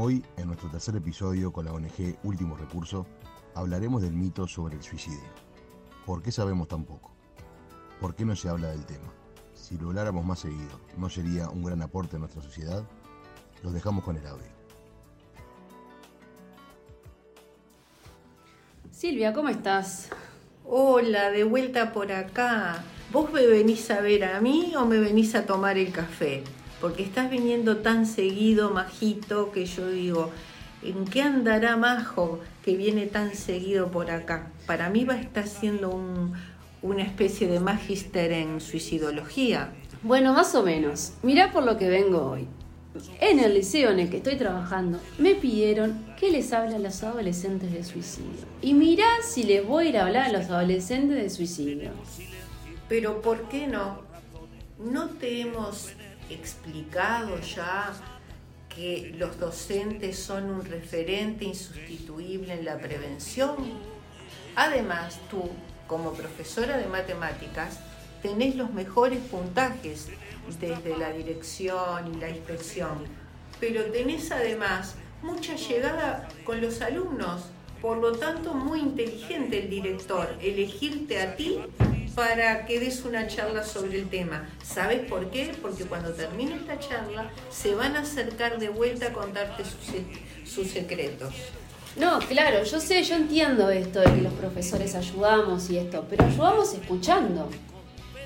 Hoy, en nuestro tercer episodio con la ONG Último Recurso, hablaremos del mito sobre el suicidio. ¿Por qué sabemos tan poco? ¿Por qué no se habla del tema? Si lo habláramos más seguido, ¿no sería un gran aporte a nuestra sociedad? Los dejamos con el audio. Silvia, ¿cómo estás? Hola, de vuelta por acá. ¿Vos me venís a ver a mí o me venís a tomar el café? Porque estás viniendo tan seguido, majito, que yo digo, ¿en qué andará Majo que viene tan seguido por acá? Para mí va a estar siendo un, una especie de magíster en suicidología. Bueno, más o menos. Mirá por lo que vengo hoy. En el liceo en el que estoy trabajando, me pidieron que les hable a los adolescentes de suicidio. Y mirá si les voy a ir a hablar a los adolescentes de suicidio. Pero ¿por qué no? ¿No te hemos explicado ya que los docentes son un referente insustituible en la prevención? Además, tú, como profesora de matemáticas, tenés los mejores puntajes desde la dirección y la inspección, pero tenés además mucha llegada con los alumnos, por lo tanto muy inteligente el director, elegirte a ti para que des una charla sobre el tema. ¿Sabes por qué? Porque cuando termine esta charla se van a acercar de vuelta a contarte sus, sus secretos. No, claro, yo sé, yo entiendo esto de que los profesores ayudamos y esto, pero ayudamos escuchando.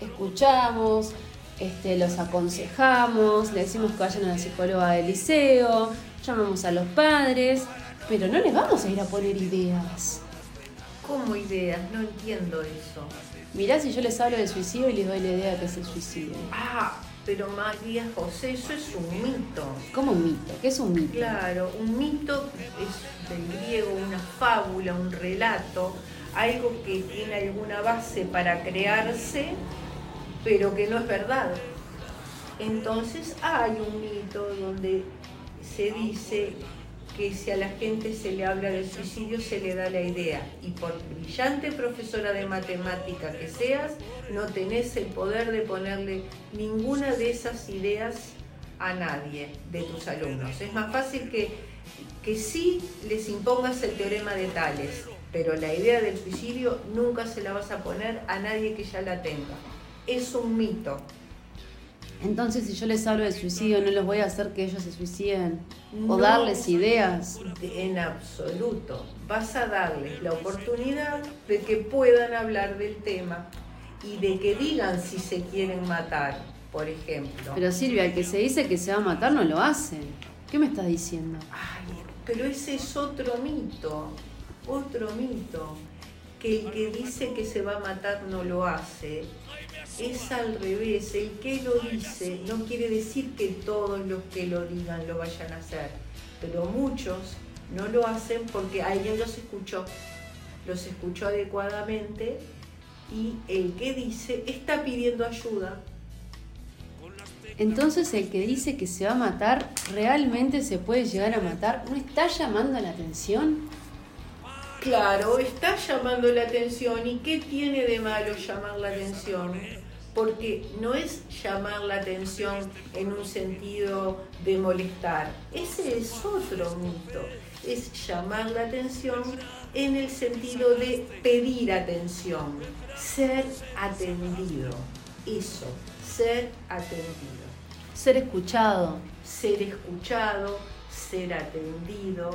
Escuchamos, este, los aconsejamos, le decimos que vayan a la psicóloga del liceo, llamamos a los padres, pero no les vamos a ir a poner ideas. ¿Cómo ideas? No entiendo eso. Mirá si yo les hablo de suicidio y les doy la idea que es el suicidio. Ah, pero María José, eso es un mito. ¿Cómo un mito? ¿Qué es un mito? Claro, un mito es del griego una fábula, un relato, algo que tiene alguna base para crearse pero que no es verdad. Entonces hay un mito donde se dice que si a la gente se le habla del suicidio se le da la idea y por brillante profesora de matemática que seas, no tenés el poder de ponerle ninguna de esas ideas a nadie de tus alumnos. Es más fácil que, que sí les impongas el teorema de tales, pero la idea del suicidio nunca se la vas a poner a nadie que ya la tenga es un mito. Entonces, si yo les hablo de suicidio, ¿no los voy a hacer que ellos se suiciden? ¿O darles ideas? En absoluto. Vas a darles la oportunidad de que puedan hablar del tema y de que digan si se quieren matar, por ejemplo. Pero Silvia, el que se dice que se va a matar no lo hace. ¿Qué me estás diciendo? Ay, pero ese es otro mito, otro mito. Que el que dice que se va a matar no lo hace es al revés. El que lo dice no quiere decir que todos los que lo digan lo vayan a hacer, pero muchos no lo hacen porque alguien los escuchó, los escuchó adecuadamente y el que dice está pidiendo ayuda. Entonces el que dice que se va a matar, ¿realmente se puede llegar a matar? ¿No está llamando la atención? Claro, está llamando la atención. ¿Y qué tiene de malo llamar la atención? Porque no es llamar la atención en un sentido de molestar, ese es otro mito, es llamar la atención en el sentido de pedir atención, ser atendido, eso, ser atendido. Ser escuchado. Ser escuchado, ser atendido,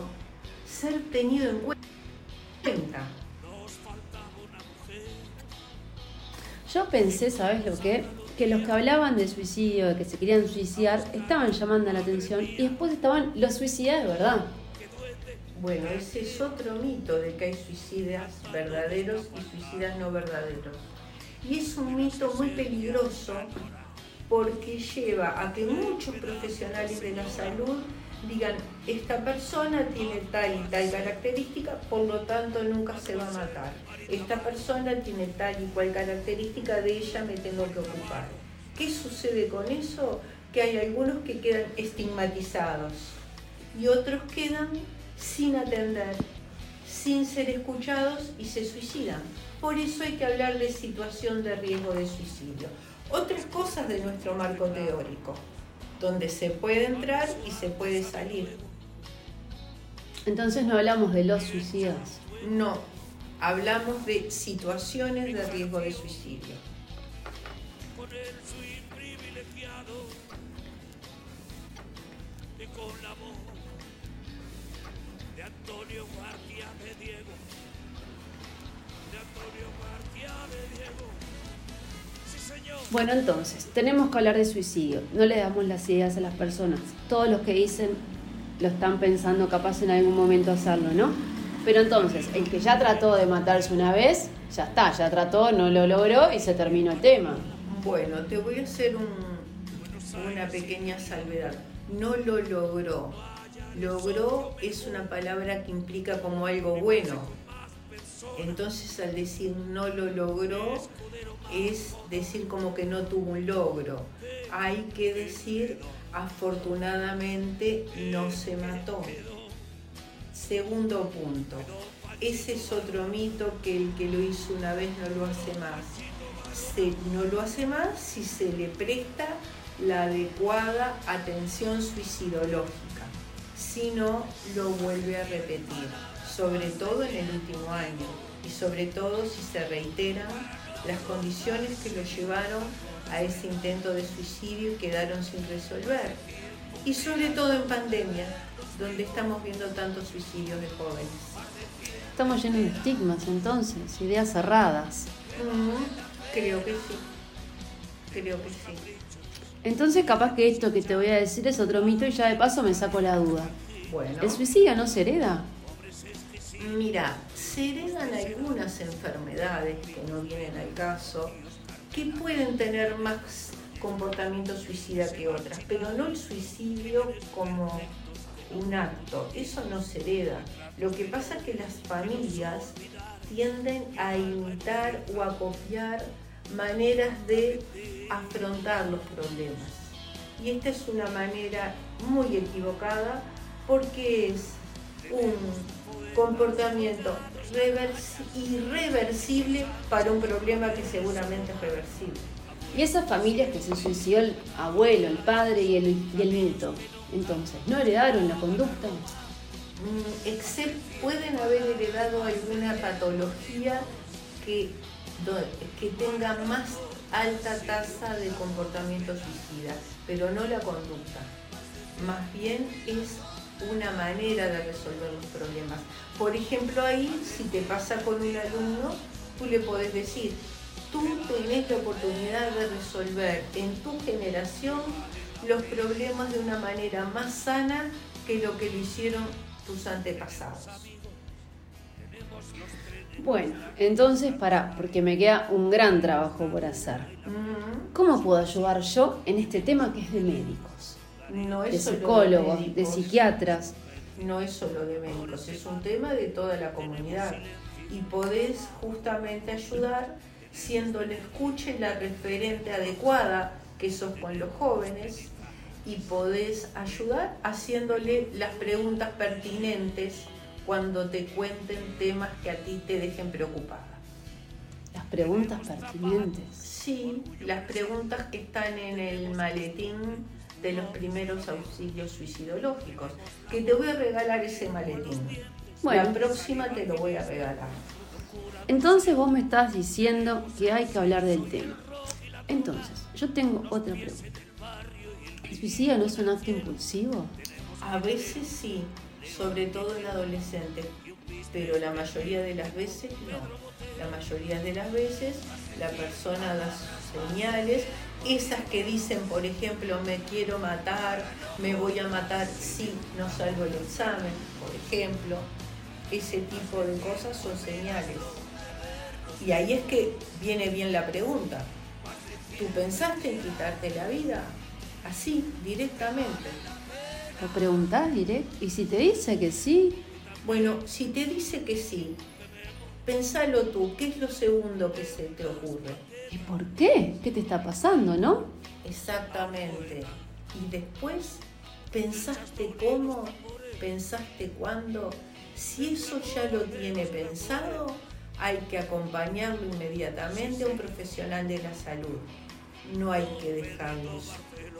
ser tenido en cuenta. Yo pensé, ¿sabes lo que? Que los que hablaban de suicidio, de que se querían suicidar, estaban llamando la atención y después estaban los suicidas de verdad. Bueno, ese es otro mito de que hay suicidas verdaderos y suicidas no verdaderos. Y es un mito muy peligroso porque lleva a que muchos profesionales de la salud digan, esta persona tiene tal y tal característica, por lo tanto nunca se va a matar. Esta persona tiene tal y cual característica, de ella me tengo que ocupar. ¿Qué sucede con eso? Que hay algunos que quedan estigmatizados y otros quedan sin atender, sin ser escuchados y se suicidan. Por eso hay que hablar de situación de riesgo de suicidio. Otras cosas de nuestro marco teórico donde se puede entrar y se puede salir. Entonces no hablamos de los suicidas. No, hablamos de situaciones de riesgo de suicidio. Bueno, entonces, tenemos que hablar de suicidio. No le damos las ideas a las personas. Todos los que dicen lo están pensando capaz en algún momento hacerlo, ¿no? Pero entonces, el que ya trató de matarse una vez, ya está, ya trató, no lo logró y se terminó el tema. Bueno, te voy a hacer una pequeña salvedad. No lo logró. Logró es una palabra que implica como algo bueno. Entonces al decir no lo logró es decir como que no tuvo un logro. Hay que decir afortunadamente no se mató. Segundo punto, ese es otro mito que el que lo hizo una vez no lo hace más. No lo hace más si se le presta la adecuada atención suicidológica, si no lo vuelve a repetir, sobre todo en el último año y sobre todo si se reiteran las condiciones que lo llevaron a ese intento de suicidio y quedaron sin resolver. Y sobre todo en pandemia, donde estamos viendo tantos suicidios de jóvenes. Estamos llenos de estigmas entonces, ideas cerradas. creo que sí. Creo que sí. Entonces capaz que esto que te voy a decir es otro mito y ya de paso me saco la duda. Bueno. ¿El suicidio no se hereda? Mira, se heredan algunas enfermedades que no vienen al caso, que pueden tener más comportamiento suicida que otras, pero no el suicidio como un acto, eso no se hereda. Lo que pasa es que las familias tienden a imitar o a copiar maneras de afrontar los problemas. Y esta es una manera muy equivocada porque es un comportamiento irreversible para un problema que seguramente es reversible. Y esas familias que se suicidó el abuelo, el padre y el, y nieto, entonces, ¿no heredaron la conducta? Mm, pueden haber heredado alguna patología que, que tenga más alta tasa de comportamiento suicida, pero no la conducta. Más bien es una manera de resolver los problemas. Por ejemplo, ahí, si te pasa con un alumno, tú le podés decir, tú tenés la oportunidad de resolver en tu generación los problemas de una manera más sana que lo que lo hicieron tus antepasados. Bueno, entonces para, porque me queda un gran trabajo por hacer. ¿Cómo puedo ayudar yo en este tema que es de médicos? No es de psicólogos, de, psiquiatras. No es solo de médicos, es un tema de toda la comunidad. Y podés justamente ayudar siendo el escuche la referente adecuada que sos con los jóvenes y podés ayudar haciéndole las preguntas pertinentes cuando te cuenten temas que a ti te dejen preocupada. Las preguntas pertinentes. Sí, las preguntas que están en el maletín de los primeros auxilios suicidológicos, que te voy a regalar ese maletín. Bueno, la próxima te lo voy a regalar. Entonces vos me estás diciendo que hay que hablar del tema. Entonces, yo tengo otra pregunta. ¿El suicidio no es un acto impulsivo? A veces sí, sobre todo en adolescentes, pero la mayoría de las veces no. La mayoría de las veces la persona da señales esas que dicen, por ejemplo, me quiero matar, me voy a matar si no salgo el examen, por ejemplo, ese tipo de cosas son señales. Y ahí es que viene bien la pregunta. ¿Tú pensaste en quitarte la vida? Así, directamente. ¿Lo preguntás directo? ¿Y si te dice que sí? Bueno, si te dice que sí, pensalo tú, ¿qué es lo segundo que se te ocurre? ¿Y por qué? ¿Qué te está pasando, no? Exactamente. Y después, ¿pensaste cómo? ¿Pensaste cuándo? Si eso ya lo tiene pensado, hay que acompañarlo inmediatamente a un profesional de la salud. No hay que dejarlos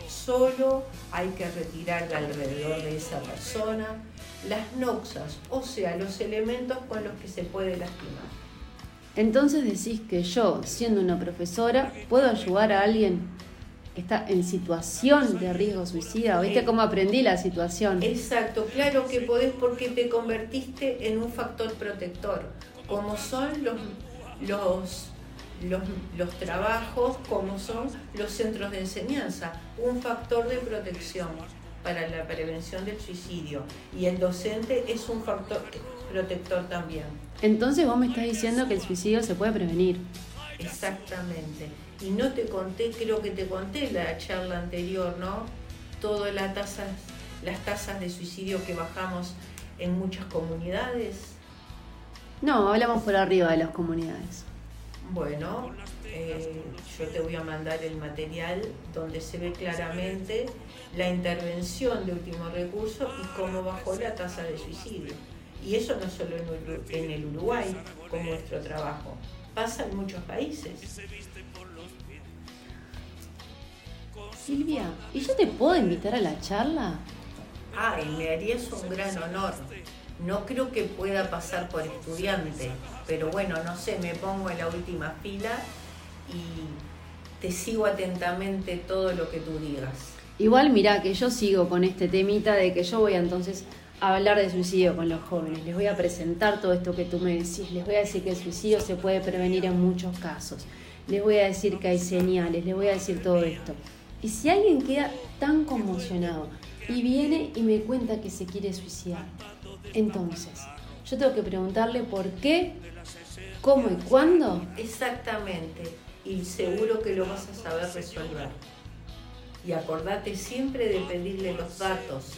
Solo hay que retirar alrededor de esa persona las noxas, o sea, los elementos con los que se puede lastimar. Entonces decís que yo, siendo una profesora, puedo ayudar a alguien que está en situación de riesgo suicida. ¿Viste cómo aprendí la situación? Exacto, claro que podés porque te convertiste en un factor protector, como son los, los, los, los trabajos, como son los centros de enseñanza, un factor de protección para la prevención del suicidio. Y el docente es un factor protector también. Entonces vos me estás diciendo que el suicidio se puede prevenir. Exactamente. Y no te conté, creo que te conté la charla anterior, ¿no? Todas las tasas, las tasas de suicidio que bajamos en muchas comunidades. No, hablamos por arriba de las comunidades. Bueno, eh, yo te voy a mandar el material donde se ve claramente la intervención de último recurso y cómo bajó la tasa de suicidio. Y eso no solo en el Uruguay, con nuestro trabajo, pasa en muchos países. Silvia, ¿y yo te puedo invitar a la charla? Ay, me harías un gran honor. No creo que pueda pasar por estudiante, pero bueno, no sé, me pongo en la última fila y te sigo atentamente todo lo que tú digas. Igual mira que yo sigo con este temita de que yo voy entonces hablar de suicidio con los jóvenes, les voy a presentar todo esto que tú me decís, les voy a decir que el suicidio se puede prevenir en muchos casos, les voy a decir que hay señales, les voy a decir todo esto. Y si alguien queda tan conmocionado y viene y me cuenta que se quiere suicidar, entonces, yo tengo que preguntarle por qué, cómo y cuándo. Exactamente, y seguro que lo vas a saber resolver. Y acordate siempre de pedirle los datos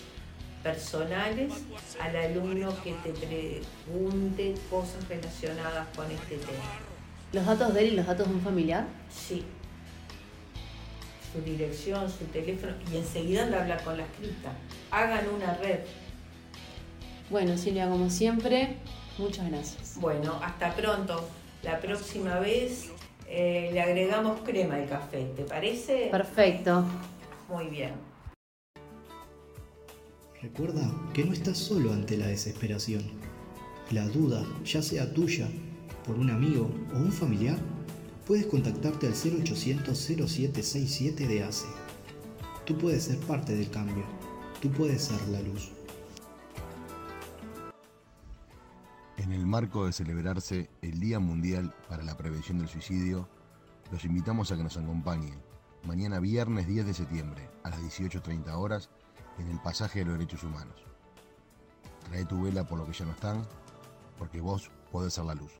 personales al alumno que te pregunte cosas relacionadas con este tema. ¿Los datos de él y los datos de un familiar? Sí. Su dirección, su teléfono y enseguida anda a hablar con la cripta. Hagan una red. Bueno, Silvia, como siempre, muchas gracias. Bueno, hasta pronto. La próxima vez eh, le agregamos crema al café, ¿te parece? Perfecto. Muy bien. Recuerda que no estás solo ante la desesperación. La duda, ya sea tuya, por un amigo o un familiar, puedes contactarte al 0800 0767 de ACE. Tú puedes ser parte del cambio. Tú puedes ser la luz. En el marco de celebrarse el Día Mundial para la Prevención del Suicidio, los invitamos a que nos acompañen mañana viernes 10 de septiembre a las 18.30 horas en el pasaje de los derechos humanos. Trae tu vela por lo que ya no están, porque vos podés ser la luz.